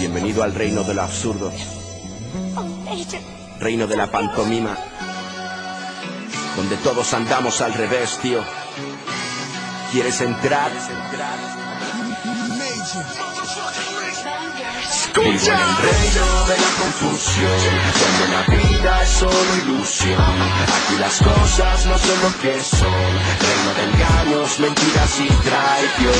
Bienvenido al reino de lo absurdo. Reino de la pantomima. Donde todos andamos al revés, tío. ¿Quieres entrar? Vivo en el reino de la confusión, donde la vida es solo ilusión. Aquí las cosas no son lo que son, reino de engaños, mentiras y traición.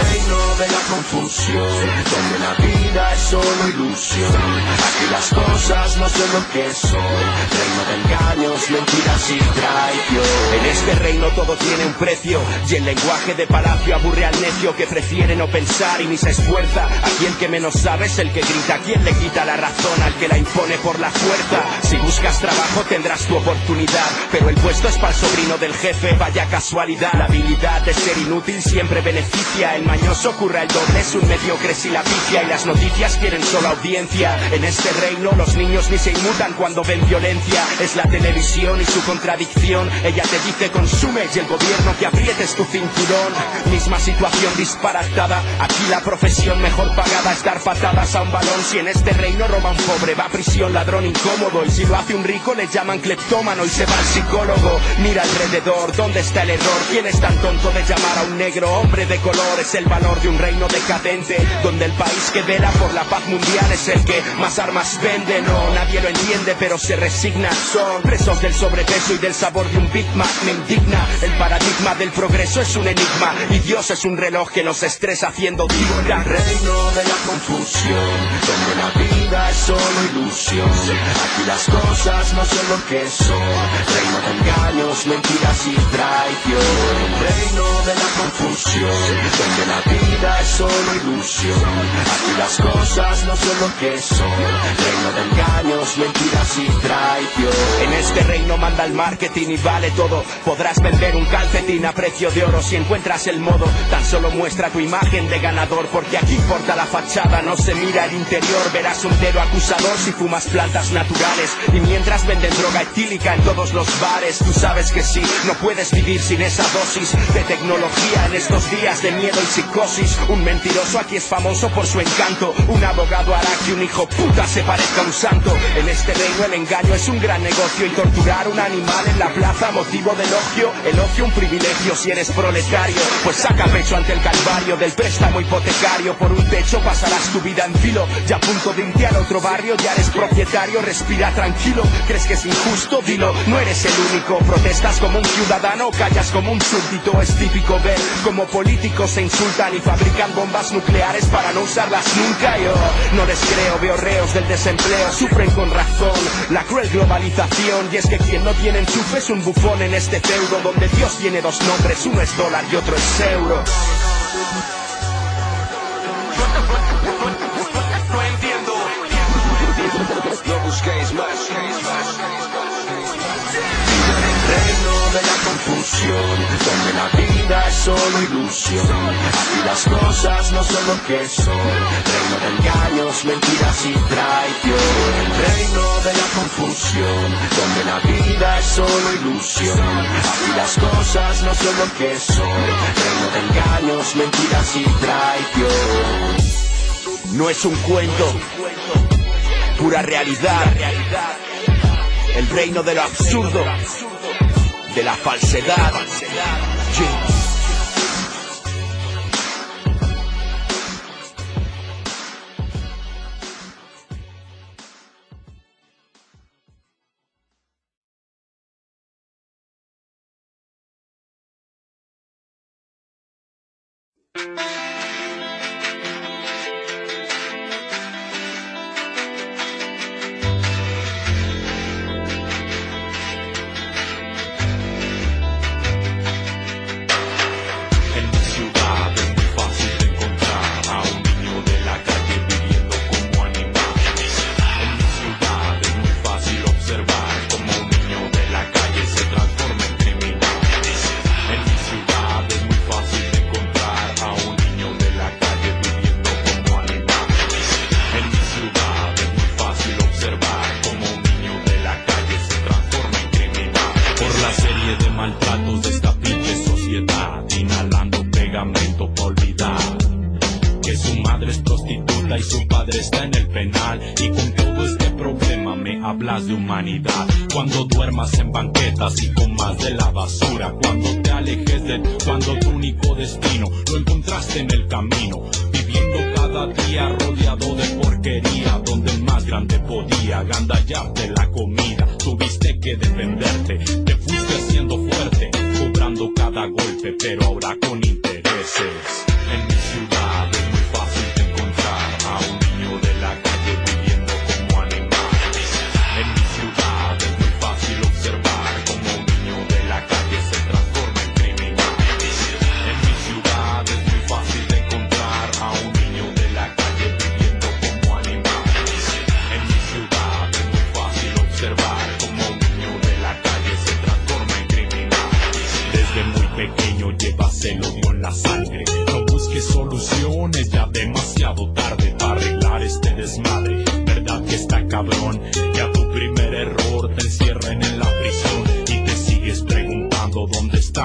Reino de la confusión, donde la vida es solo ilusión. Aquí las cosas no son lo que son, reino de engaños, mentiras y traición. En este reino todo tiene un precio, y el lenguaje de palacio aburre al necio que prefiere no pensar y ni se esfuerza. Aquí el que menos sabe es el que grita. ¿Quién le quita la razón al que la impone por la fuerza? Si buscas trabajo tendrás tu oportunidad, pero el puesto es para el sobrino del jefe, vaya casualidad. La habilidad de ser inútil siempre beneficia. El mañoso curra el doble, es un mediocre si la picia y las noticias quieren solo audiencia. En este reino los niños ni se inmutan cuando ven violencia. Es la televisión y su contradicción. Ella te dice consume y el gobierno que aprietes tu cinturón. Misma situación disparatada. Aquí la profesión mejor pagada es dar patadas a un balón. Si en este reino roba un pobre, va a prisión, ladrón incómodo. Si lo hace un rico, le llaman cleptómano y se va al psicólogo. Mira alrededor, ¿dónde está el error? ¿Quién es tan tonto de llamar a un negro hombre de color? Es el valor de un reino decadente, donde el país que vela por la paz mundial es el que más armas vende. No, nadie lo entiende, pero se resigna. Son presos del sobrepeso y del sabor de un Big Mac. Me indigna, el paradigma del progreso es un enigma. Y Dios es un reloj que nos estresa haciendo dicta. Reino de la confusión, donde la vida es solo ilusión. Aquí las cosas no son lo que son. Reino de engaños, mentiras y traición. Reino de la confusión, donde la vida es solo ilusión. Aquí las cosas no son lo que son. Reino de engaños, mentiras y traición. En este reino manda el marketing y vale todo. Podrás vender un calcetín a precio de oro si encuentras el modo. Tan solo muestra tu imagen de ganador, porque aquí importa la fachada, no se mira el interior. Verás un dedo acusador si fumas plantas naturales. Y mientras venden droga etílica en todos los bares, tú sabes que sí, no puedes vivir sin esa dosis de tecnología en estos días de miedo y psicosis. Un mentiroso aquí es famoso por su encanto. Un abogado hará que un hijo puta se parezca a un santo. En este reino el engaño es un gran negocio y torturar un animal en la plaza motivo de elogio. Elogio un privilegio si eres proletario, pues saca pecho ante el calvario del préstamo hipotecario. Por un techo pasarás tu vida en filo, ya a punto de irte al otro barrio, ya eres propietario, respira tranquilo. ¿Crees que es injusto? Dilo, no eres el único. Protestas como un ciudadano, callas como un súbdito. Es típico ver como políticos se insultan y fabrican bombas nucleares para no usarlas nunca. Yo no les creo, veo reos del desempleo, sufren con razón la cruel globalización. Y es que quien no tiene enchufe es un bufón en este feudo donde Dios tiene dos nombres, uno es dólar y otro es euro. Busquéis más. reino de la confusión, donde la vida es solo ilusión. Aquí las cosas no son lo que son, reino de engaños, mentiras y traición. Reino de la confusión, donde la vida es solo ilusión. Aquí las cosas no son lo que son, reino de engaños, mentiras y traición. No es un cuento, pura realidad. El reino de lo absurdo de la falsedad.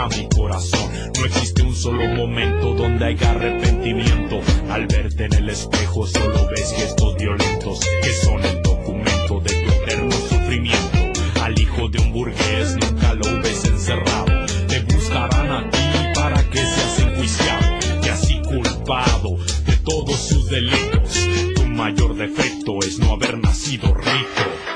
Mi corazón. No existe un solo momento donde haya arrepentimiento. Al verte en el espejo solo ves gestos violentos que son el documento de tu eterno sufrimiento. Al hijo de un burgués nunca lo ves encerrado. Te buscarán a ti para que seas enjuiciado y así culpado de todos sus delitos. Tu mayor defecto es no haber nacido rico.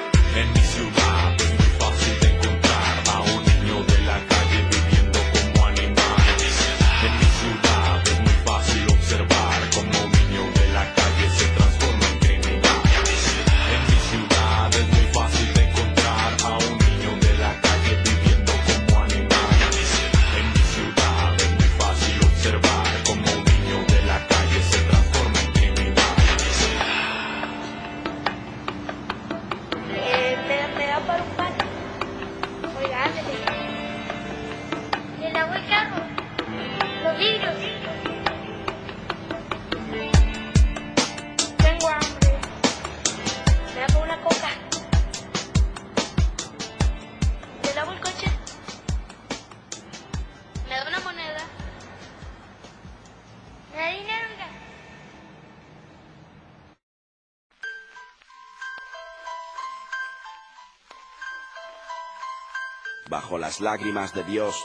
Las lágrimas de Dios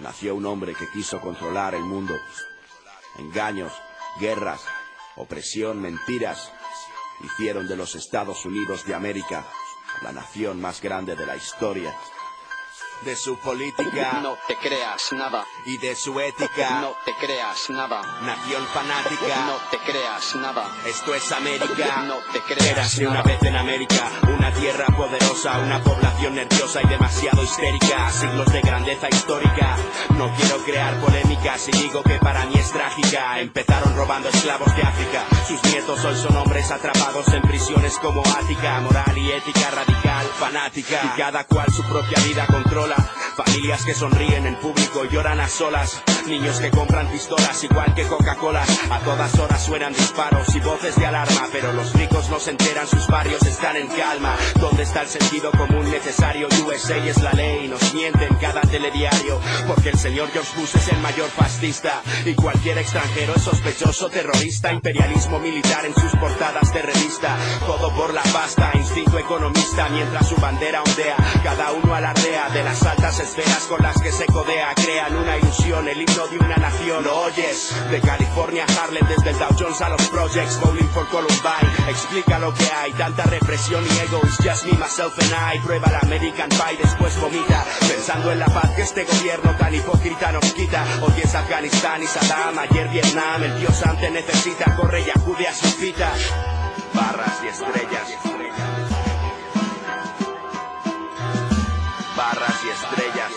nació un hombre que quiso controlar el mundo. Engaños, guerras, opresión, mentiras hicieron de los Estados Unidos de América la nación más grande de la historia. De su política No te creas nada. y de su ética, No te creas nada. nación fanática. No te creas nada. Esto es América. No te creas Érase una vez en América, una tierra poderosa, una población nerviosa y demasiado histérica, siglos de grandeza histórica. No quiero crear polémicas y digo que para mí es trágica. Empezaron robando esclavos de África, sus nietos hoy son hombres atrapados en prisiones como Ática, moral y ética radical, fanática. Y cada cual su propia vida controla. Familias que sonríen en público y lloran a solas. Niños que compran pistolas igual que Coca-Cola. A todas horas suenan disparos y voces de alarma. Pero los ricos no se enteran, sus barrios están en calma. ¿Dónde está el sentido común necesario? USA es la ley, nos mienten cada telediario. Porque el señor George Bush es el mayor fascista. Y cualquier extranjero es sospechoso, terrorista. Imperialismo militar en sus portadas de revista. Todo por la pasta, instinto economista. Mientras su bandera ondea, cada uno alardea de las altas esferas con las que se codea. Crean una ilusión, el himno de una nación. ¿Lo oyes? De California a Harlem, desde el Dow Jones a los projects. Bowling for Columbine. Explica lo que hay, tanta represión y ego. It's just me, myself and I. Prueba la American Pie, después vomita. Pensando en la paz que este gobierno tan hipócrita nos quita. Hoy es Afganistán y Saddam, ayer Vietnam. El Dios ante necesita, corre y acude a su cita. Barras y estrellas. Estrellas.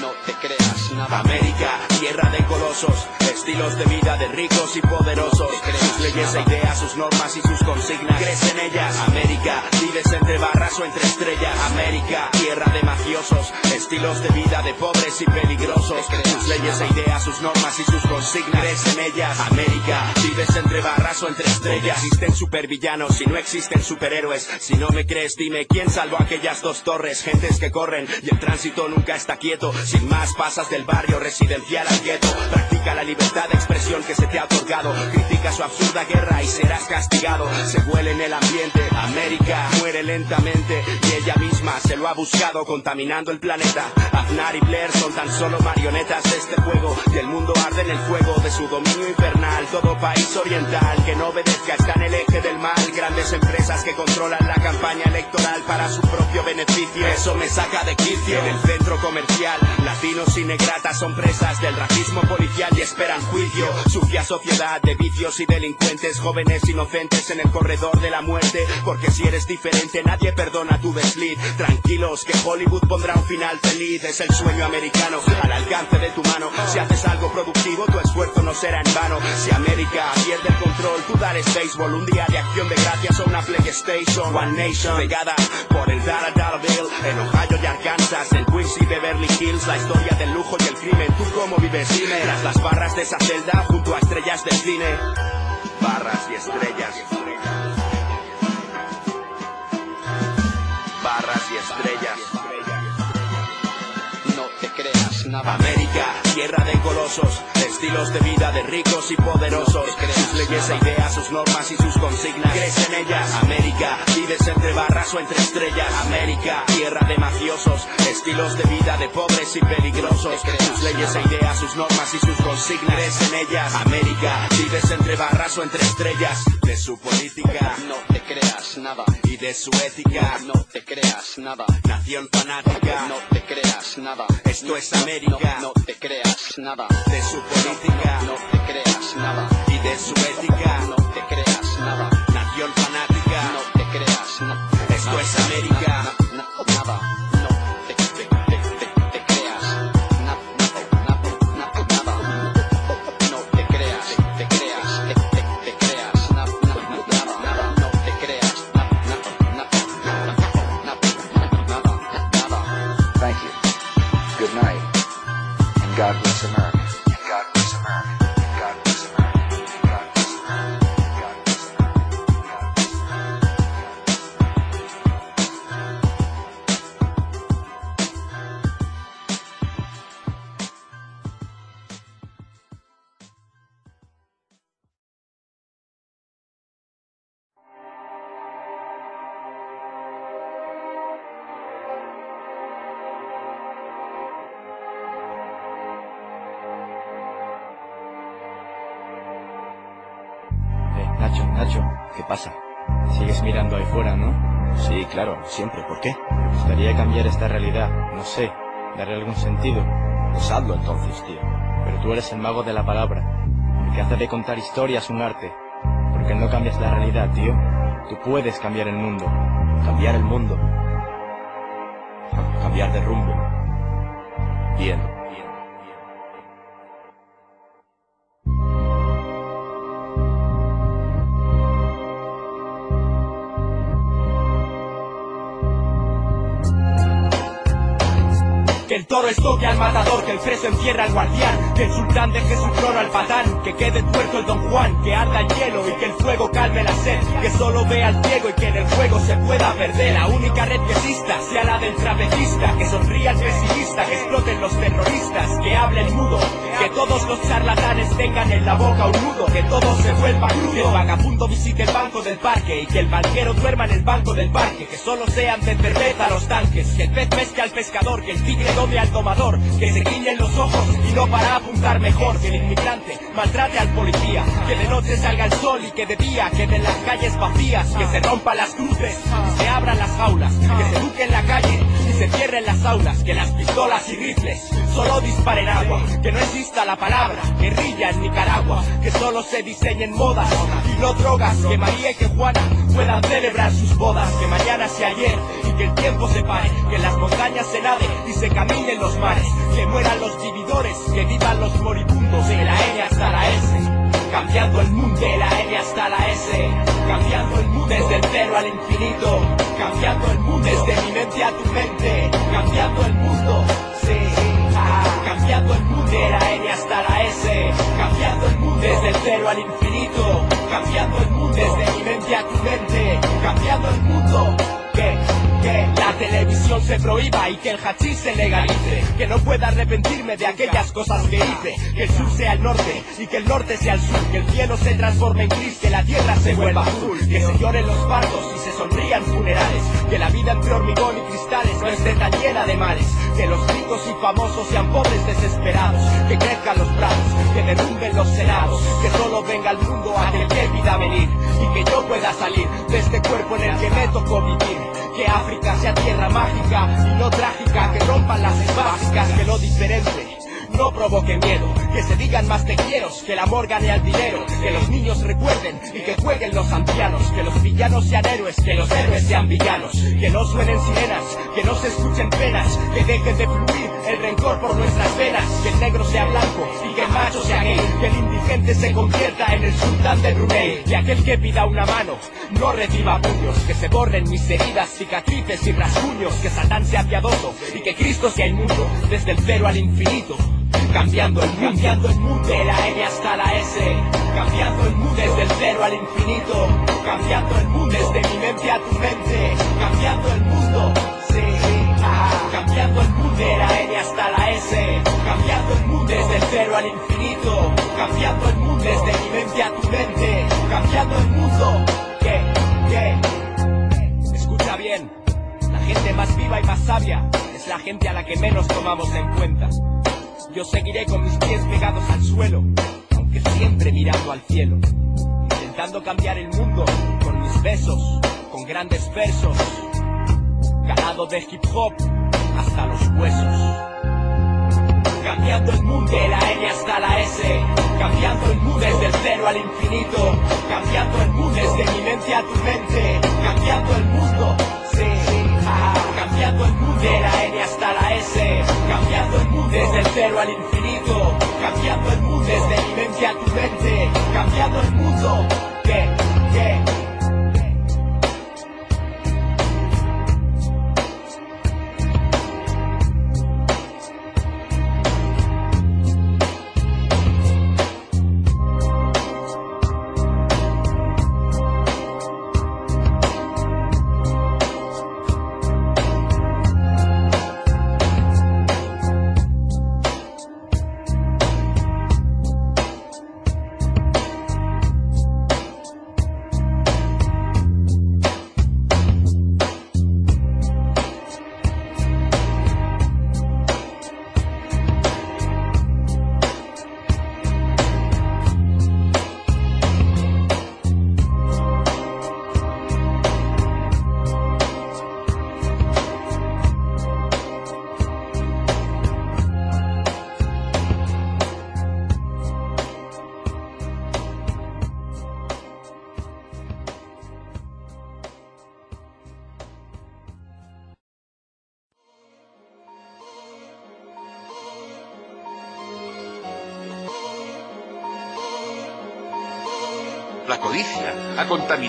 No te creas nada. América, tierra de colosos, estilos de vida de ricos y poderosos. Sus leyes e ideas, sus normas y sus consignas. Crees en ellas. América, vives entre barras o entre estrellas. América, tierra de mafiosos, estilos de vida de pobres y peligrosos. Sus leyes e ideas, sus normas y sus consignas. Crees en ellas. América, vives entre barras o entre estrellas. Existen supervillanos y no existen superhéroes. Si no me crees, dime quién salvó aquellas dos torres. Gentes que corren y el tránsito nunca está quieto. Sin más, pasas del barrio residencial al gueto. Practica la libertad de expresión que se te ha otorgado. Critica su absurda guerra y serás castigado. Se huele en el ambiente. América muere lentamente y ella misma se lo ha buscado contaminando el planeta. Aznar y Blair son tan solo marionetas de este juego y el mundo arde en el fuego de su dominio infernal. Todo país oriental que no obedezca está en el eje del mal. Grandes empresas que controlan la campaña electoral para su propio beneficio. Eso me saca de quicio. En el centro comercial, latinos y negratas son presas del racismo policial y esperan juicio. Sucia sociedad de vicios y delincuentes, jóvenes inocentes en el corredor de la muerte. Porque si eres diferente, nadie perdona tu desliz. Tranquilos, que Hollywood pondrá un final feliz. Es el sueño americano al alcance de tu mano. Si haces algo productivo, tu esfuerzo no será en vano. Si América pierde el control, tú dales béisbol. Un día de acción de gracias o una PlayStation. One Nation, pegada por el Dollar Bill. En Ohio y Arkansas, en Queens y Beverly Hills. La historia del lujo y el crimen. ¿Tú cómo vives? Dime. Tras las barras de esa celda, junto a estrellas del cine. Barras y estrellas. Tierra de colosos, estilos de vida de ricos y poderosos. Sus leyes e ideas, sus normas y sus consignas. Crees en ellas. América, vives entre barras o entre estrellas. América, tierra de mafiosos, estilos de vida de pobres y peligrosos. Sus leyes e ideas, sus normas y sus consignas. Crees en ellas. América, vives entre barras o entre estrellas. De su política No te creas nada. y de su ética. No te creas nada. Nación fanática. No te creas nada. Esto es América. No, no te creas nada. De su política No te creas nada. y de su ética. No te creas nada. Nación fanática. No te creas nada. Esto es América. Na- na- nada. Pasa? Sigues mirando ahí fuera, ¿no? Sí, claro, siempre. ¿Por qué? Me gustaría cambiar esta realidad, no sé, darle algún sentido. Pues hazlo entonces, tío. Pero tú eres el mago de la palabra, el que hace de contar historias un arte. Porque no cambias la realidad, tío. Tú puedes cambiar el mundo. Cambiar el mundo. Cambiar de rumbo. Bien. Toro estoque al matador, que el preso encierra al guardián, que el sultán deje su trono al patán, que quede tuerto el don Juan, que arda el hielo y que el fuego calme la sed, que solo vea al ciego y que en el juego se pueda perder. La única red que exista sea la del trapecista, que sonría al pesimista, que exploten los terroristas, que hable el mudo, que todos los charlatanes tengan en la boca un nudo, que todo se vuelva crudo, que el vagabundo visite el banco del parque y que el banquero duerma en el banco del parque, que solo sean de cerveza los tanques, que el pez pesque al pescador, que el tigre dome al domador, que se guiñen los ojos y no para apuntar mejor, que el inmigrante maltrate al policía, que de noche salga el sol y que de día queden las calles vacías, que se rompan las cruces y se abran las jaulas, que se eduque en la calle se cierren las aulas, que las pistolas y rifles solo disparen agua, que no exista la palabra guerrilla en Nicaragua, que solo se diseñen modas y no drogas, que María y que Juana puedan celebrar sus bodas, que mañana sea ayer y que el tiempo se pare, que las montañas se nade y se caminen los mares, que mueran los vividores, que vivan los moribundos, de la N hasta la S. Cambiando el mundo de la N hasta la S. Cambiando el mundo desde el cero al infinito. Cambiando el mundo desde mi mente a tu mente. Cambiando el mundo, sí. Cambiando el mundo de la N hasta la S. Cambiando el mundo desde el cero al infinito. Cambiando el mundo desde mi mente a tu mente. Cambiando el mundo que, que la televisión se prohíba y que el hachís se legalice. Que no pueda arrepentirme de aquellas cosas que hice. Que el sur sea el norte y que el norte sea el sur. Que el cielo se transforme en gris, que la tierra se vuelva azul. Que se lloren los partos y se sonrían funerales. Que la vida entre hormigón y cristales no esté tan llena de males. Que los ricos y famosos sean pobres desesperados. Que crezcan los prados, que derrumben los senados. Que solo venga al mundo aquel que pida venir. Y que yo pueda salir de este cuerpo en el que me tocó vivir. Que África sea tierra mágica y no trágica. Que rompan las básicas, que lo diferente no provoque miedo, que se digan más te quiero, que el amor gane al dinero, que los niños recuerden y que jueguen los ancianos, que los villanos sean héroes, que los héroes sean villanos, que no suenen sirenas, que no se escuchen penas, que dejen de fluir el rencor por nuestras venas, que el negro sea blanco y que el macho sea gay, que el indigente se convierta en el sultán de Brunei, que aquel que pida una mano no reciba puños, que se borren mis heridas, cicatrices y rasguños, que Satán sea piadoso y que Cristo sea inmundo, desde el cero al infinito. Cambiando el mundo, cambiando el mundo de la N hasta la S, cambiando el mundo desde el cero al infinito, cambiando el mundo desde mi mente a tu mente, cambiando el mundo, sí, ah, cambiando el mundo de la N hasta la S, cambiando el mundo desde el cero al infinito, cambiando el mundo desde mi mente a tu mente, cambiando el mundo, que, que, escucha bien, la gente más viva y más sabia es la gente a la que menos tomamos en cuenta. Yo seguiré con mis pies pegados al suelo, aunque siempre mirando al cielo, intentando cambiar el mundo con mis besos, con grandes versos, ganado de hip hop hasta los huesos. Cambiando el mundo de la N hasta la S, cambiando el mundo desde el cero al infinito, cambiando el mundo desde mi mente a tu mente, cambiando el mundo, sí, cambiando el mundo de la N hasta la S, cambiando el mundo desde el cero al infinito, cambiando el mundo desde mi mente a tu mente, cambiando el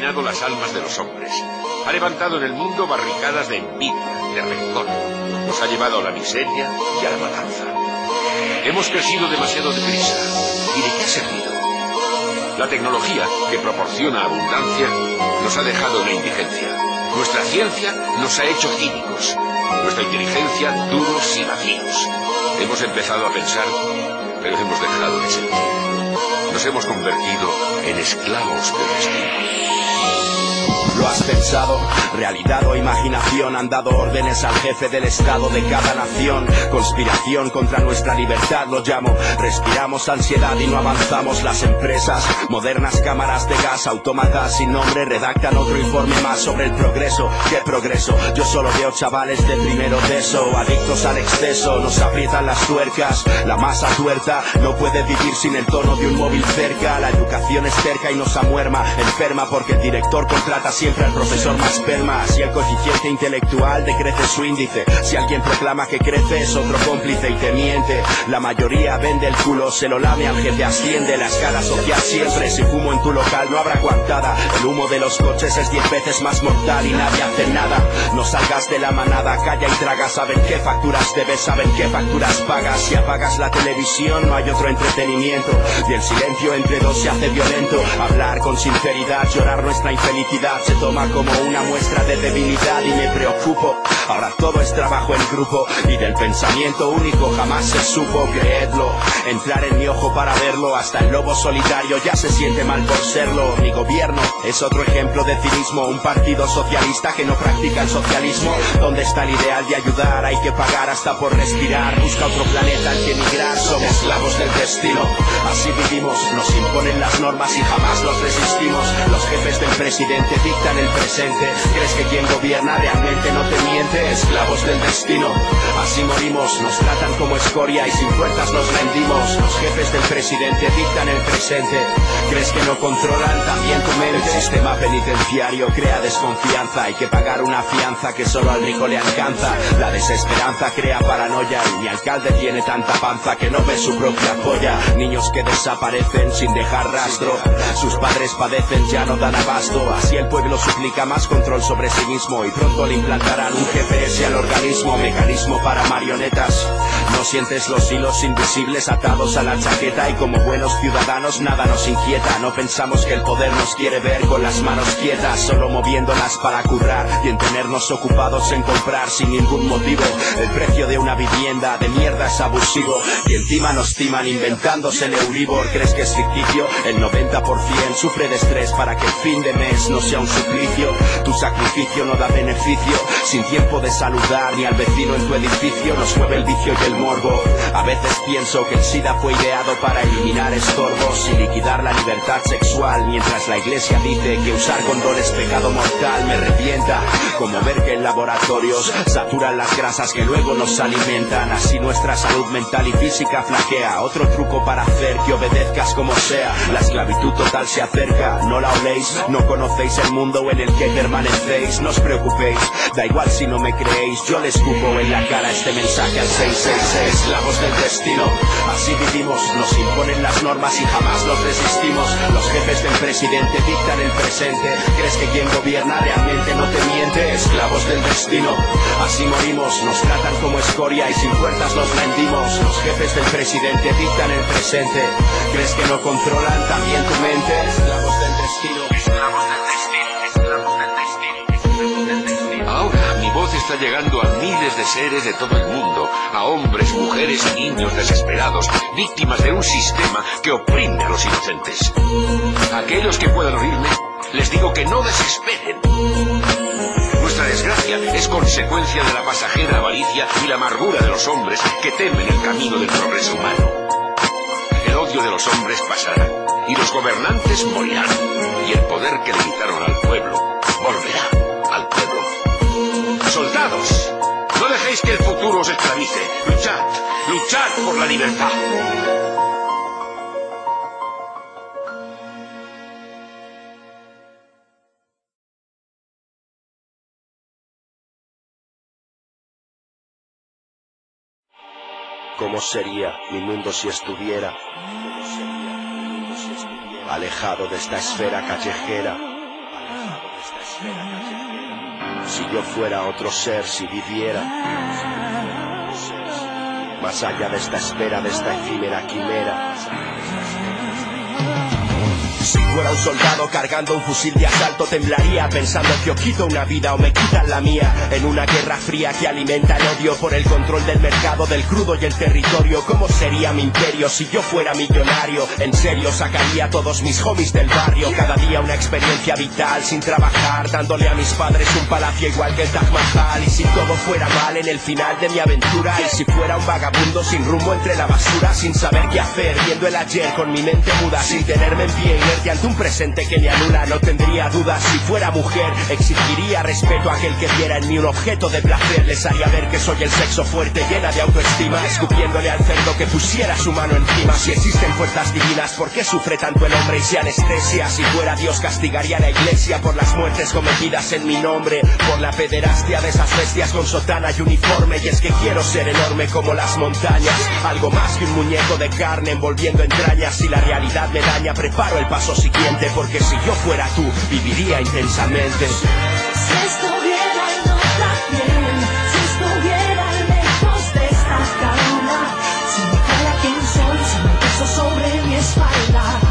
ha contaminado las almas de los hombres. Ha levantado en el mundo barricadas de envidia, de rencor. Nos ha llevado a la miseria y a la matanza. Hemos crecido demasiado deprisa. ¿Y de qué ha servido? La tecnología, que proporciona abundancia, nos ha dejado en la indigencia. Nuestra ciencia nos ha hecho cínicos. Nuestra inteligencia duros y vacíos. Hemos empezado a pensar, pero hemos dejado de sentir. Nos hemos convertido en esclavos del destino. ¿Lo has pensado? Realidad o imaginación han dado órdenes al jefe del Estado de cada nación. Conspiración contra nuestra libertad lo llamo. Respiramos ansiedad y no avanzamos las empresas. Modernas cámaras de gas, autómatas sin nombre redactan otro informe más sobre el progreso. ¿Qué progreso? Yo solo veo chavales de primero de eso, adictos al exceso. Nos aprietan las tuercas, la masa tuerta no puede vivir sin el tono de un móvil cerca. La educación es cerca y nos amuerma, enferma porque el director contrata siempre al profesor más perma. Si el coeficiente intelectual decrece su índice, si alguien proclama que crece es otro cómplice y te miente. La mayoría vende el culo, se lo lame al jefe asciende. La escala social siempre, si fumo en tu local no habrá coartada. El humo de los coches es diez veces más mortal y nadie hace nada. No salgas de la manada, calla y traga. Saben qué facturas debes, saben qué facturas pagas. Si apagas la televisión no hay otro entretenimiento. Y el silencio entre dos se hace violento. Hablar con sinceridad, llorar nuestra infelicidad se toma como una muestra de debilidad y me preocupo. Ahora todo es trabajo en grupo y del pensamiento único jamás se supo, creedlo. Entrar en mi ojo para verlo, hasta el lobo solitario ya se siente mal por serlo. Mi gobierno es otro ejemplo de cinismo, un partido socialista que no practica el socialismo. ¿Dónde está el ideal de ayudar? Hay que pagar hasta por respirar. Busca otro planeta al que emigrar, somos esclavos del destino. Así vivimos, nos imponen las normas y jamás los resistimos. Los jefes del presidente dictan el presente. ¿Crees que quien gobierna realmente no te miente? Esclavos del destino. Así morimos, nos tratan como escoria y sin fuerzas nos rendimos. Los jefes del presidente dictan el presente. ¿Crees que no controlan también tu mente? El sistema penitenciario crea desconfianza. Hay que pagar una fianza que solo al rico le alcanza. La desesperanza crea paranoia y mi alcalde tiene tanta panza que no ve su propia polla. Niños que desaparecen sin dejar rastro. Sus padres padecen, ya no dan abasto. Así el pueblo suplica más control sobre sí mismo y pronto le implantarán un GPS al organismo, mecanismo para marionetas. No sientes los hilos invisibles atados a la chaqueta y como buenos ciudadanos nada nos inquieta. No pensamos que el poder nos quiere ver con las manos quietas, solo moviéndolas para currar y en tenernos ocupados en comprar sin ningún motivo. El precio de una vivienda de mierda es abusivo y encima nos timan inventándose el Euribor. ¿Crees que es ficticio? El 90% sufre de estrés para que el fin de mes no sea un Tu sacrificio no da beneficio, sin tiempo de saludar ni al vecino en tu edificio. Nos mueve el vicio y el morbo. A veces pienso que el SIDA fue ideado para eliminar estorbos y liquidar la libertad sexual, mientras la iglesia dice que usar condón es pecado mortal. Me revienta como ver que en laboratorios saturan las grasas que luego nos alimentan. Así nuestra salud mental y física flaquea. Otro truco para hacer que obedezcas como sea. La esclavitud total se acerca, no la oléis, no conocéis el mundo en el que permanecéis. No os preocupéis, da igual si no me creéis, yo les escupo en la cara este mensaje al 666. Esclavos del destino, así vivimos, nos imponen las normas y jamás los resistimos. Los jefes del presidente dictan el presente. ¿Crees que quien gobierna realmente no te miente? Esclavos del destino, así morimos, nos tratan como escoria y sin fuerzas nos rendimos. Los jefes del presidente dictan el presente. ¿Crees que no controlan también tu mente? Esclavos esclavos del destino, llegando a miles de seres de todo el mundo, a hombres, mujeres y niños desesperados, víctimas de un sistema que oprime a los inocentes. Aquellos que puedan oírme, les digo que no desesperen. Nuestra desgracia es consecuencia de la pasajera avaricia y la amargura de los hombres que temen el camino del progreso humano. El odio de los hombres pasará y los gobernantes morirán y el poder que le al pueblo no dejéis que el futuro os esclavice. Luchad, luchad por la libertad. ¿Cómo sería mi mundo si estuviera? Alejado de esta esfera callejera. Si yo fuera otro ser, si viviera. Más allá de esta espera, de esta efímera quimera. Si fuera un soldado cargando un fusil de asalto temblaría pensando que o quito una vida o me quitan la mía. En una guerra fría que alimenta el odio por el control del mercado del crudo y el territorio cómo sería mi imperio si yo fuera millonario en serio sacaría todos mis homies del barrio. Cada día una experiencia vital sin trabajar dándole a mis padres un palacio igual que el Taj Mahal. Y si todo fuera mal en el final de mi aventura y si fuera un vagabundo sin rumbo entre la basura sin saber qué hacer viendo el ayer con mi mente muda sin tenerme en pie ante un presente que me anula no tendría dudas. Si fuera mujer exigiría respeto a aquel que viera en mí. Un objeto de placer les haría ver que soy el sexo fuerte llena de autoestima escupiéndole al cerdo que pusiera su mano encima. Si existen fuerzas divinas ¿por qué sufre tanto el hombre y se anestesia? si fuera Dios castigaría a la iglesia por las muertes cometidas en mi nombre. Por la pederastia de esas bestias con sotana y uniforme. Y es que quiero ser enorme como las montañas. Algo más que un muñeco de carne envolviendo entrañas. Si la realidad me daña preparo el paso siguiente porque si yo fuera tú viviría intensamente. Si estuviera en otra piel, si estuviera lejos de esta jaula, si me fuera quien soy, si me peso sobre mi espalda,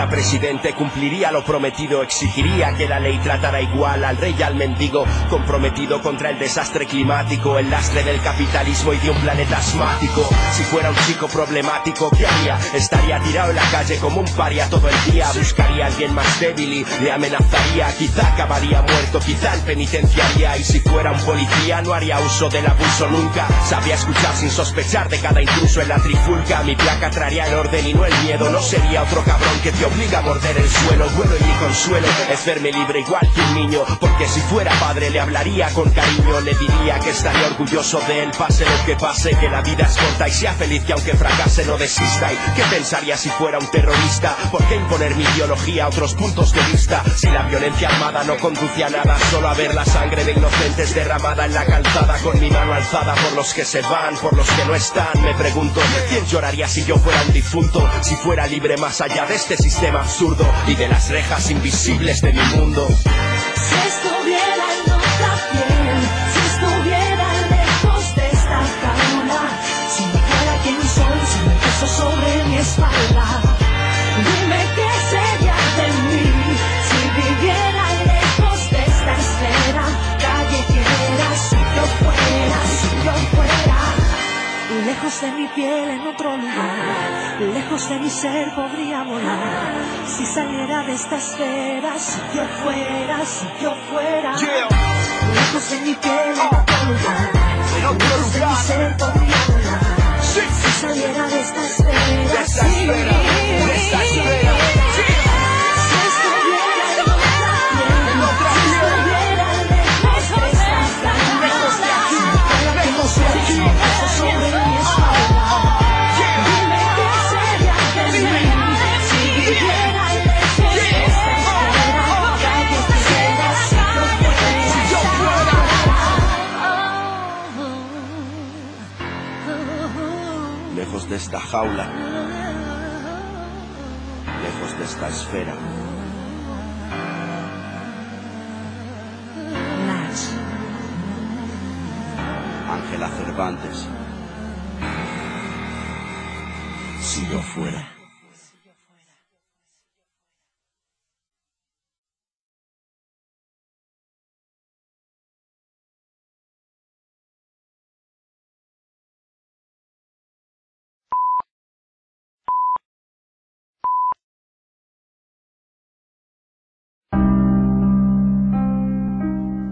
fuera presidente cumpliría lo prometido, exigiría que la ley tratara igual al rey y al mendigo, comprometido contra el desastre climático, el lastre del capitalismo y de un planeta asmático. Si fuera un chico problemático, ¿qué haría? Estaría tirado en la calle como un paria todo el día, buscaría a alguien más débil y le amenazaría, quizá acabaría muerto, quizá en penitenciaría y si fuera un policía no haría uso del abuso nunca, sabría escuchar sin sospechar de cada intruso en la trifulca, mi placa traería el orden y no el miedo, no sería otro cabrón que te obliga a morder el suelo, bueno y consuelo. Es verme libre igual que un niño, porque si fuera padre le hablaría con cariño, le diría que estaría orgulloso de él, pase lo que pase, que la vida es corta y sea feliz que aunque fracase no desista. Y qué pensaría si fuera un terrorista, ¿por qué imponer mi ideología a otros puntos de vista? Si la violencia armada no conduce a nada, solo a ver la sangre de inocentes derramada en la calzada con mi mano alzada por los que se van, por los que no están, me pregunto, ¿quién lloraría si yo fuera un difunto? Si fuera libre más allá de este sistema absurdo y de las rejas invisibles de mi mundo. Si estuviera en otra piel, si estuviera lejos de esta jaula, si no fuera quien soy, si me peso sobre mi espalda, Lejos de mi piel en otro lugar, lejos de mi ser podría volar. Si saliera de esta esfera, si yo fuera, si yo fuera. Lejos de mi piel en otro lugar, lejos de mi ser podría volar. Si saliera de esta esfera, esta sí. esfera, de esta esfera, de esta jaula, lejos de esta esfera. Nash. Ángela Cervantes. Si yo fuera.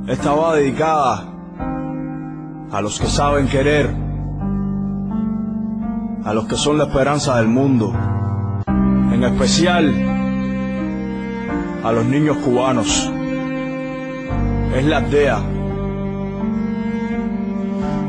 Esta va dedicada a los que saben querer, a los que son la esperanza del mundo, en especial a los niños cubanos. Es la aldea.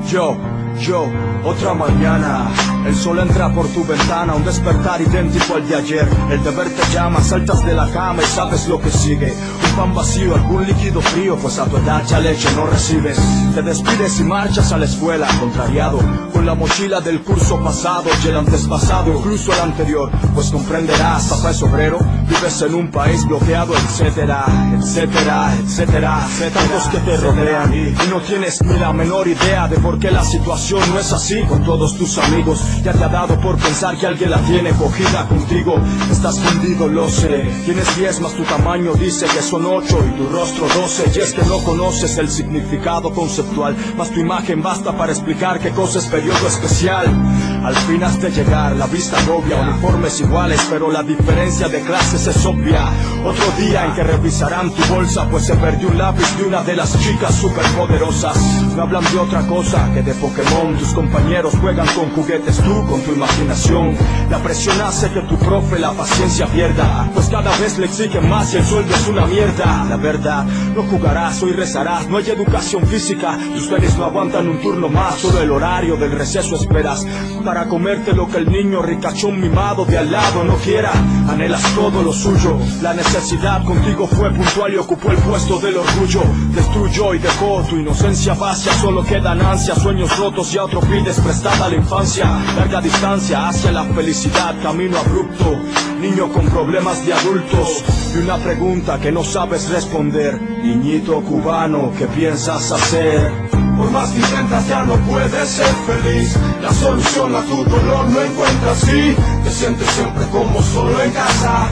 Yo, yo, otra mañana. El sol entra por tu ventana, un despertar idéntico al de ayer. El deber te llama, saltas de la cama y sabes lo que sigue. Un pan vacío, algún líquido frío, pues a tu edad ya leche no recibes. Te despides y marchas a la escuela, contrariado, con la mochila del curso pasado y el antes pasado, incluso el anterior. Pues comprenderás, papá es obrero, vives en un país bloqueado, etcétera, etcétera, etcétera. Tantos que te rodean y no tienes ni la menor idea de por qué la situación no es así con todos tus amigos. Ya te ha dado por pensar que alguien la tiene cogida contigo. Estás fundido, lo sé. Tienes 10 más tu tamaño dice que son 8 y tu rostro 12. Y es que no conoces el significado conceptual. Más tu imagen basta para explicar qué cosa es periodo especial. Al fin has de llegar, la vista novia, uniformes iguales, pero la diferencia de clases es obvia. Otro día en que revisarán tu bolsa, pues se perdió un lápiz de una de las chicas superpoderosas. No hablan de otra cosa que de Pokémon. Tus compañeros juegan con juguetes, tú con tu imaginación. La presión hace que tu profe la paciencia pierda, pues cada vez le exigen más y el sueldo es una mierda. La verdad, no jugarás, hoy rezarás, no hay educación física. Tus tenis no aguantan un turno más, solo el horario del receso esperas para comerte lo que el niño ricachón mimado de al lado no quiera. Anhelas todo lo suyo, la necesidad contigo fue puntual y ocupó el puesto del orgullo. Destruyó y dejó tu inocencia vacía, solo quedan ansias, sueños rotos y a otro pides prestada la infancia. Larga distancia hacia la felicidad, camino abrupto. Niño con problemas de adultos. Y una pregunta que no sabes responder. Niñito cubano, ¿qué piensas hacer? Por más que intentas ya no puedes ser feliz. La solución a tu dolor no encuentras. Si Te sientes siempre como solo en casa.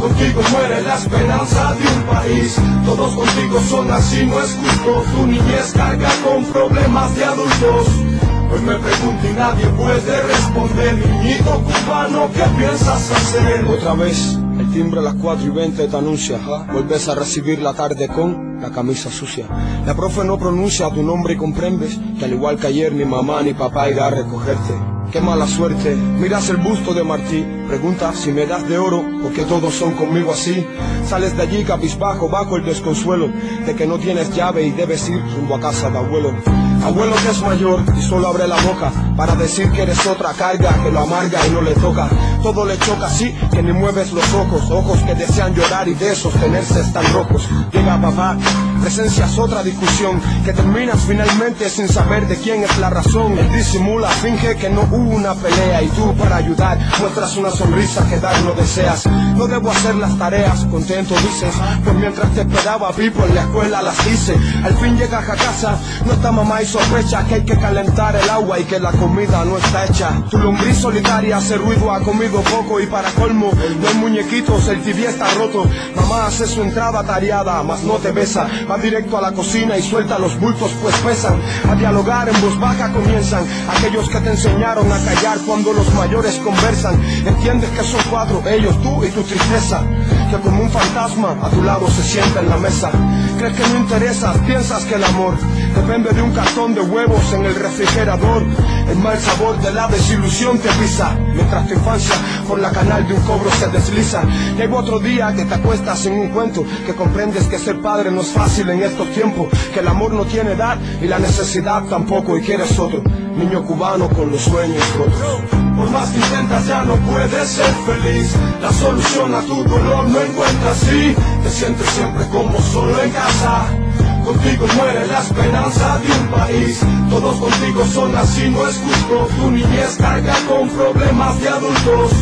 Contigo muere la esperanza de un país. Todos contigo son así, no es justo. Tu niñez carga con problemas de adultos Hoy me pregunto y nadie puede responder. Niñito cubano, ¿qué piensas hacer? Otra vez, el timbre a las 4 y 20 te anuncia ¿ah? Vuelves a recibir la tarde con la camisa sucia. La profe no pronuncia tu nombre y comprendes Que al igual que ayer ni mamá ni papá irá a recogerte. Qué mala suerte, miras el busto de Martí. Pregunta si me das de oro porque todos son conmigo así. Sales de allí cabizbajo bajo el desconsuelo De que no tienes llave y debes ir rumbo a casa de abuelo Abuelo que es mayor y solo abre la boca para decir que eres otra carga que lo amarga y no le toca. Todo le choca así que ni mueves los ojos, ojos que desean llorar y de sostenerse están rojos. Llega papá, presencias otra discusión que terminas finalmente sin saber de quién es la razón. Él disimula, finge que no hubo una pelea y tú para ayudar muestras una sonrisa que dar no deseas. No debo hacer las tareas, contento dices, pues mientras te esperaba vivo en la escuela las hice. Al fin llegas a casa, no está mamá y sospecha que hay que calentar el agua y que la comida no está hecha. Tu lombriz solitaria hace ruido, ha comido poco y para colmo, no hay muñequitos, el TV está roto. Mamá hace su entrada tareada, mas no te besa. Va directo a la cocina y suelta los bultos pues pesan. A dialogar en voz baja comienzan aquellos que te enseñaron a callar cuando los mayores conversan. Entiendes que son cuatro, ellos, tú y tu tristeza. Que como un fantasma a tu lado se sienta en la mesa. Crees que no interesas, piensas que el amor depende de un cartón de huevos en el refrigerador. El mal sabor de la desilusión te pisa Mientras tu infancia por la canal de un cobro se desliza. Llega otro día que te acuestas en un cuento Que comprendes que ser padre no es fácil en estos tiempos Que el amor no tiene edad y la necesidad tampoco Y quieres otro. Niño cubano con los sueños rotos por más que intentas ya no puedes ser feliz. La solución a tu dolor no encuentras si Te sientes siempre como solo en casa. Contigo muere la esperanza de un país. Todos contigo son así, no es justo. Tu niñez carga con problemas de adultos.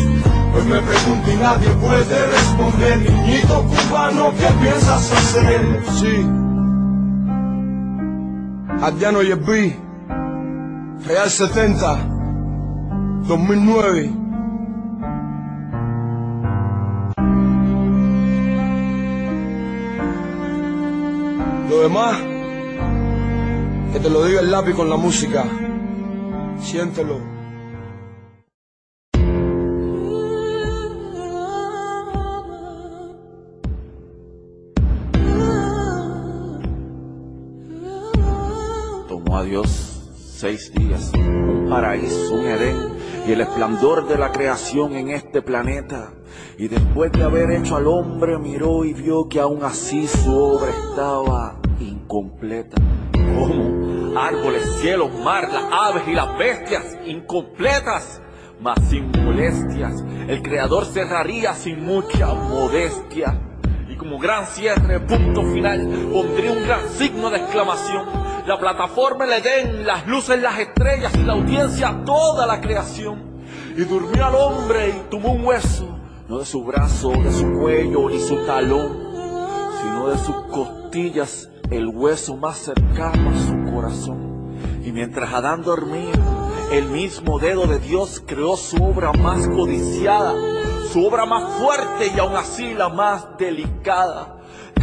Hoy me pregunto y nadie puede responder. Niñito cubano, ¿qué piensas hacer? Sí. Adriano Yebbi Real 70 2009 Lo demás, que te lo diga el lápiz con la música. Siéntelo. Tomó a Dios seis días, un paraíso, un Edén, y el esplendor de la creación en este planeta. Y después de haber hecho al hombre, miró y vio que aún así su obra estaba incompleta. ¿Cómo? Árboles, cielos, mar, las aves y las bestias, incompletas, mas sin molestias. El creador cerraría sin mucha modestia. Y como gran cierre, punto final, pondría un gran signo de exclamación. La plataforma, el Edén, las luces, las estrellas y la audiencia, toda la creación. Y durmió al hombre y tomó un hueso, no de su brazo, de su cuello ni su talón, sino de sus costillas, el hueso más cercano a su corazón. Y mientras Adán dormía, el mismo dedo de Dios creó su obra más codiciada, su obra más fuerte y aún así la más delicada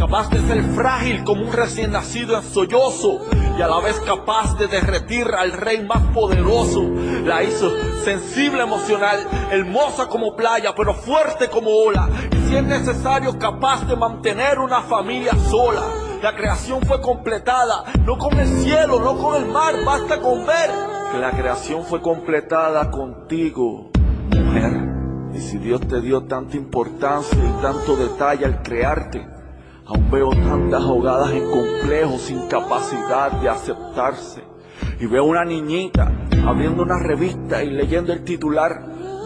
capaz de ser frágil como un recién nacido en sollozo y a la vez capaz de derretir al rey más poderoso. La hizo sensible emocional, hermosa como playa, pero fuerte como ola. Y si es necesario, capaz de mantener una familia sola. La creación fue completada, no con el cielo, no con el mar, basta con ver que la creación fue completada contigo, mujer. Y si Dios te dio tanta importancia y tanto detalle al crearte, Aún veo tantas ahogadas en complejos sin capacidad de aceptarse. Y veo una niñita abriendo una revista y leyendo el titular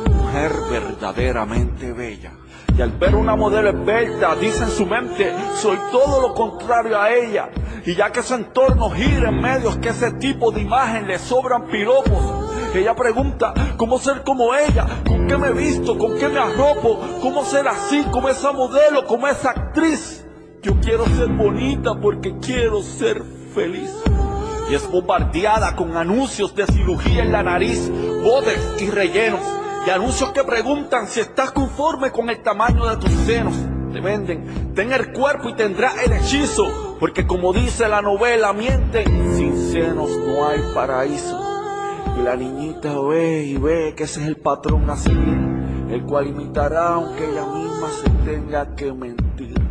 Mujer verdaderamente bella. Y al ver una modelo esbelta, dice en su mente, soy todo lo contrario a ella. Y ya que su entorno gira en medios que ese tipo de imagen le sobran piropos, ella pregunta, ¿cómo ser como ella? ¿Con qué me visto? ¿Con qué me arropo? ¿Cómo ser así como esa modelo, como esa actriz? Yo quiero ser bonita porque quiero ser feliz. y es bombardeada con anuncios de cirugía en la nariz, bodes y rellenos, y anuncios que preguntan si estás conforme con el tamaño de tus senos. Te venden, ten el cuerpo y tendrás el hechizo, porque como dice la novela, mienten, sin senos no hay paraíso. Y la niñita ve y ve que ese es el patrón a seguir, el cual imitará aunque ella misma se tenga que mentir.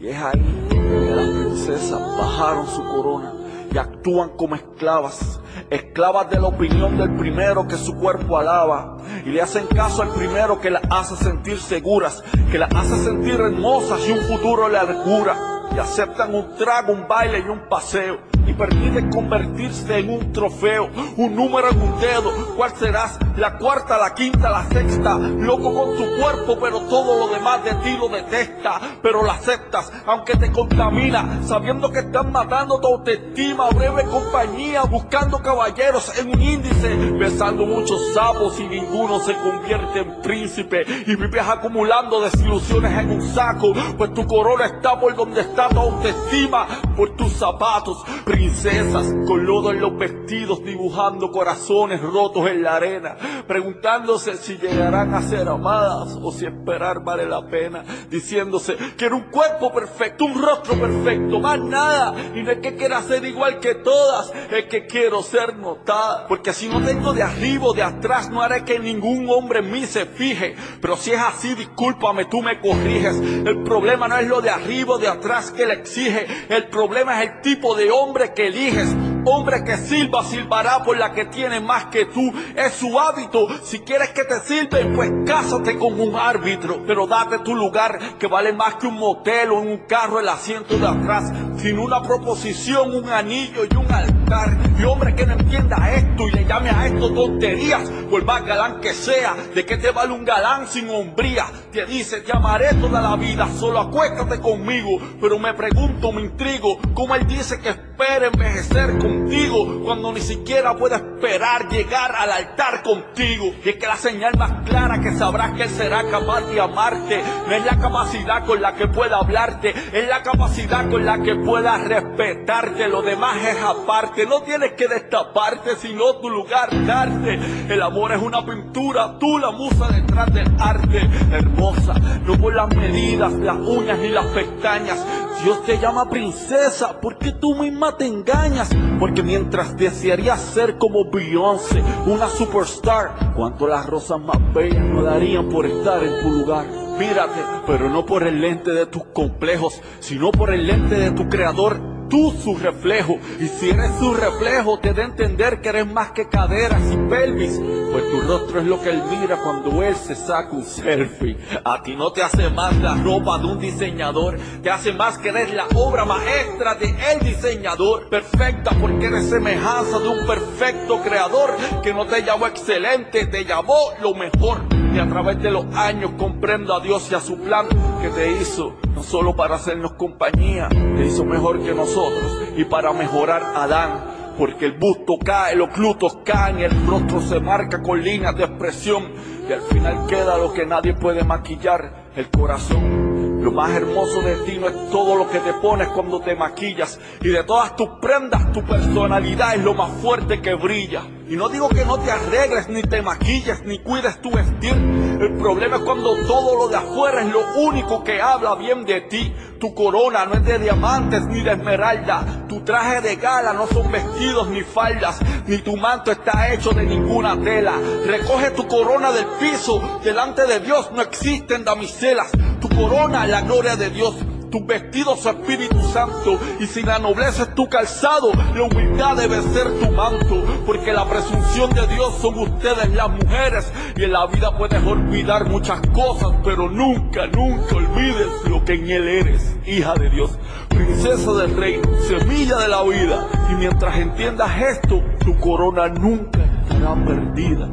Y es ahí que las princesas bajaron su corona y actúan como esclavas, esclavas de la opinión del primero que su cuerpo alaba, y le hacen caso al primero que las hace sentir seguras, que las hace sentir hermosas y un futuro le augura, y aceptan un trago, un baile y un paseo, y permiten convertirse en un trofeo, un número en un dedo. ¿Cuál serás? La cuarta, la quinta, la sexta. Loco con tu cuerpo, pero todo lo demás de ti lo detesta. Pero lo aceptas, aunque te contamina, sabiendo que están matando tu autoestima. Breve compañía, buscando caballeros en un índice, besando muchos sapos y ninguno se convierte en príncipe. Y vives acumulando desilusiones en un saco, pues tu corona está por donde está tu autoestima, por tus zapatos princesas con lodo en los vestidos, dibujando corazones rotos en la arena, preguntándose si llegarán a ser amadas o si esperar vale la pena, diciéndose, quiero un cuerpo perfecto, un rostro perfecto, más nada, y no es que quiera ser igual que todas, es que quiero ser notada, porque si no tengo de arriba o de atrás, no haré que ningún hombre en mí se fije, pero si es así, discúlpame, tú me corriges, el problema no es lo de arriba o de atrás que le exige, el problema es el tipo de hombre que eliges. Hombre que silba, silbará por la que tiene más que tú. Es su hábito. Si quieres que te sirven, pues cásate con un árbitro. Pero date tu lugar, que vale más que un motel o un carro el asiento de atrás. Sin una proposición, un anillo y un altar. Y hombre que no entienda esto y le llame a esto tonterías, por más galán que sea, ¿de qué te vale un galán sin hombría? Te dice, te amaré toda la vida, solo acuéstate conmigo. Pero me pregunto, me intrigo, cómo él dice que espera envejecer contigo cuando ni siquiera puede esperar llegar al altar contigo. Y es que la señal más clara que sabrás que él será capaz de amarte no es la capacidad con la que pueda hablarte, es la capacidad con la que pueda respetarte. Lo demás es aparte, no tienes que destaparte, sino tu lugar darte. El amor es una pintura, tú la musa detrás del arte. Hermosa, no por las medidas, las uñas ni las pestañas. Dios te llama princesa porque tú misma te engañas. Porque mientras desearías ser como Beyoncé, una superstar, cuánto las rosas más bellas no darían por estar en tu lugar. Mírate, pero no por el lente de tus complejos, sino por el lente de tu creador tú su reflejo. Y si eres su reflejo, te da a entender que eres más que caderas y pelvis. Pues tu rostro es lo que él mira cuando él se saca un selfie. A ti no te hace más la ropa de un diseñador, te hace más que eres la obra maestra de el diseñador. Perfecta porque eres semejanza de un perfecto creador que no te llamó excelente, te llamó lo mejor. Y a través de los años comprendo a Dios y a su plan que te hizo, no solo para hacernos compañía, te hizo mejor que nosotros y para mejorar a Adán. Porque el busto cae, los glutos caen, el rostro se marca con líneas de expresión y al final queda lo que nadie puede maquillar, el corazón. Lo más hermoso de ti no es todo lo que te pones cuando te maquillas. Y de todas tus prendas, tu personalidad es lo más fuerte que brilla. Y no digo que no te arregles, ni te maquilles, ni cuides tu vestir. El problema es cuando todo lo de afuera es lo único que habla bien de ti. Tu corona no es de diamantes ni de esmeralda. Tu traje de gala no son vestidos ni faldas. Ni tu manto está hecho de ninguna tela. Recoge tu corona del piso. Delante de Dios no existen damiselas. Corona la gloria de Dios. Tus vestidos su Espíritu Santo. Y si la nobleza es tu calzado, la humildad debe ser tu manto. Porque la presunción de Dios son ustedes las mujeres. Y en la vida puedes olvidar muchas cosas, pero nunca, nunca olvides lo que en Él eres. Hija de Dios, princesa del reino, semilla de la vida. Y mientras entiendas esto, tu corona nunca estará perdida.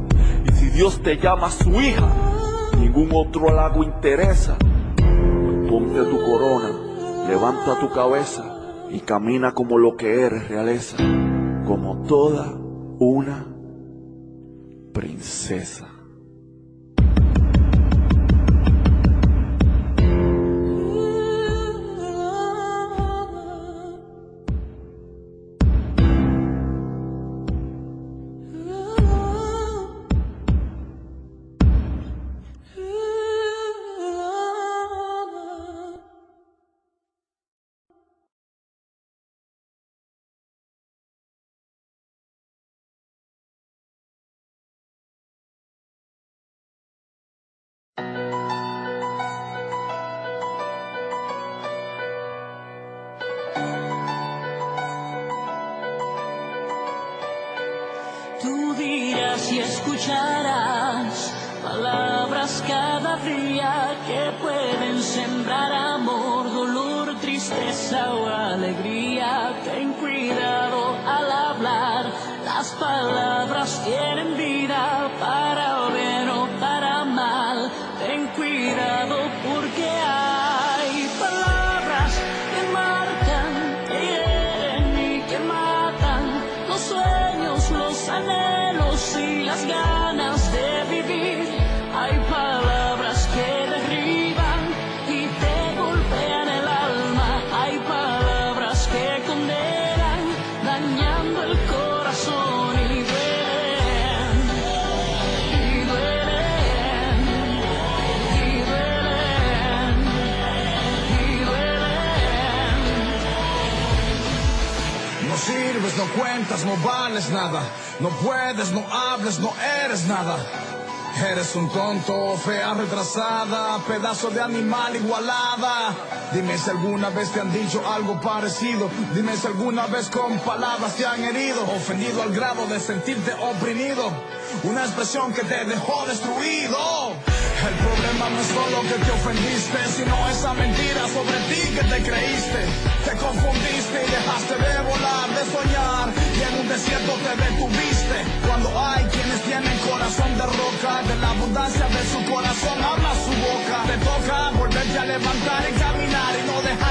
Y si Dios te llama su hija, ningún otro halago interesa. Ponte tu corona, levanta tu cabeza y camina como lo que eres, realeza, como toda una princesa. Y escucharas palabras cada día que pueden cuentas, no vales nada. No puedes, no hables, no eres nada. Eres un tonto, fea retrasada, pedazo de animal igualada. Dime si alguna vez te han dicho algo parecido. Dime si alguna vez con palabras te han herido, ofendido al grado de sentirte oprimido. Una expresión que te dejó destruido. El problema no es solo que te ofendiste, sino esa mentira sobre ti que te creíste. Te confundiste y dejaste de volar, soñar, y en un desierto te detuviste. Cuando hay quienes tienen corazón de roca, de la abundancia de su corazón habla su boca. Te toca volverte a levantar y caminar y no dejarte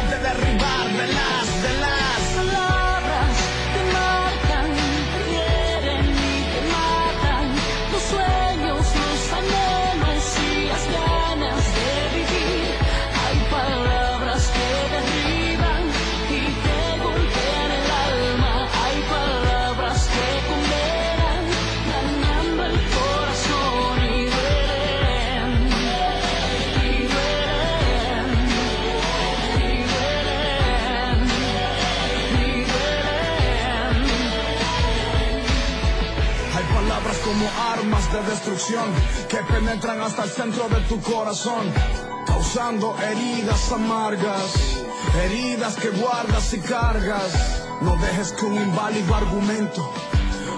destrucción que penetran hasta el centro de tu corazón, causando heridas amargas, heridas que guardas y cargas. No dejes que un inválido argumento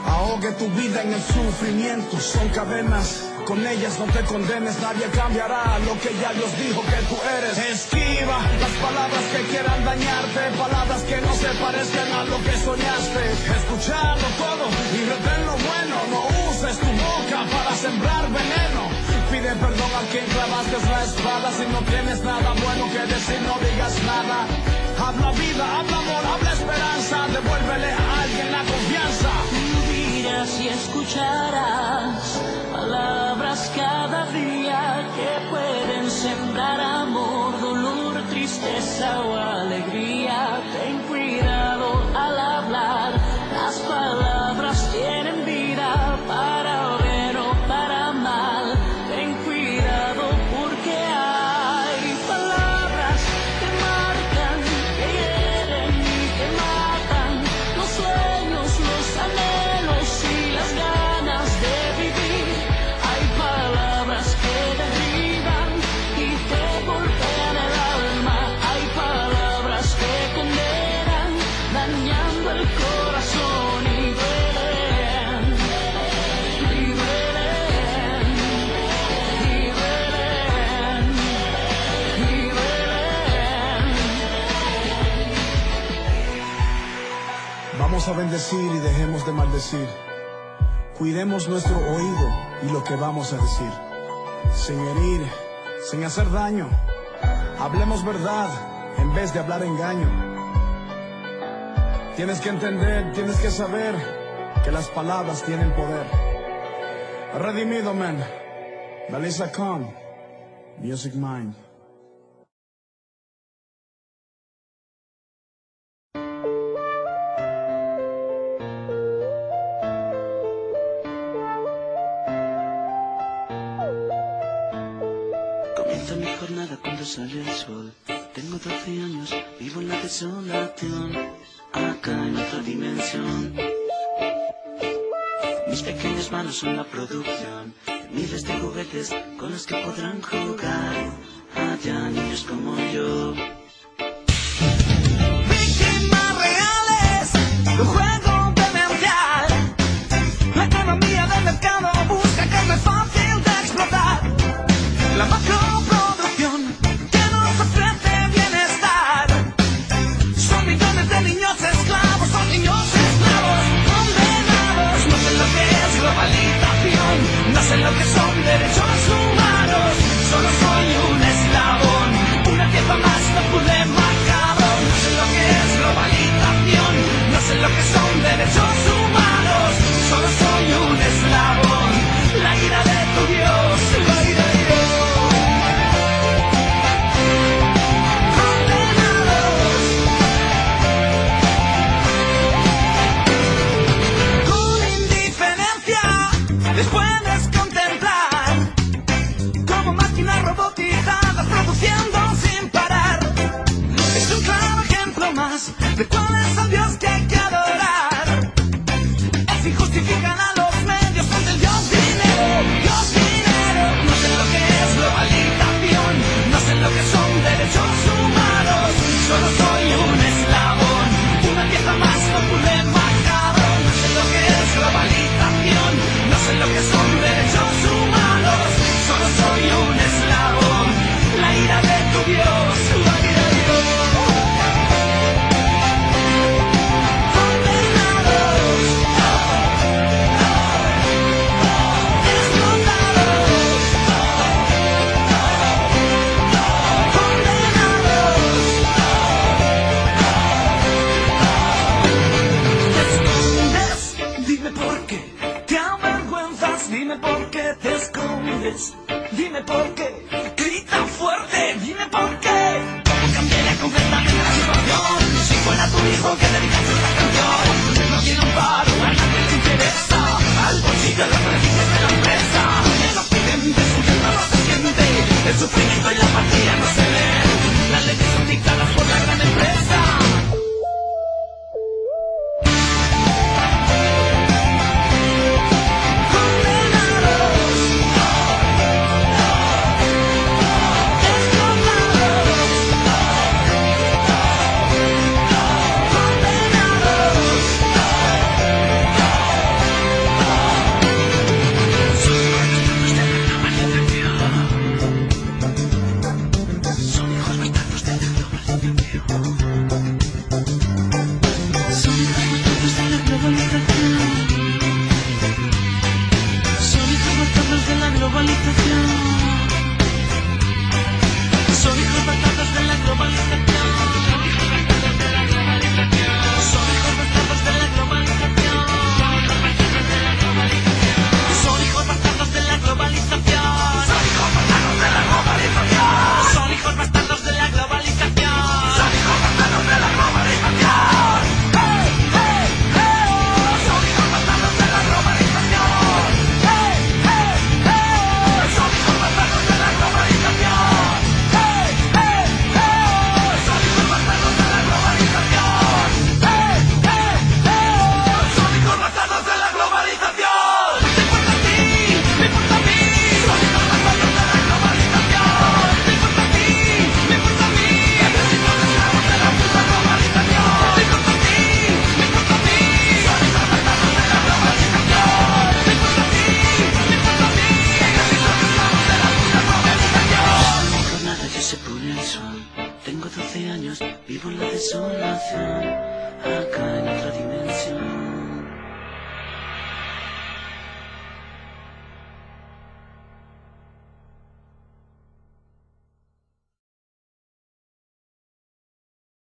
ahogue tu vida en el sufrimiento. Son cadenas, con ellas no te condenes, nadie cambiará lo que ya Dios dijo que tú eres. Esquiva las palabras que quieran dañarte, palabras que no se parezcan a lo que soñaste. Escucharlo todo y retén lo bueno, no uses tu boca para sembrar veneno. Pide perdón a quien clavaste la espada si no tienes nada bueno que decir, no digas nada. Habla vida, habla amor, habla esperanza, devuélvele a alguien la confianza. Vivirás y escucharás Y dejemos de maldecir. Cuidemos nuestro oído y lo que vamos a decir. Sin herir, sin hacer daño. Hablemos verdad en vez de hablar engaño. Tienes que entender, tienes que saber que las palabras tienen poder. Redimido, man. Melissa Khan. Music Mind. Mi jornada cuando sale el sol. Tengo 12 años, vivo en la desolación, acá en otra dimensión. Mis pequeñas manos son la producción miles de juguetes con los que podrán jugar. Allá niños como yo. Víctimas reales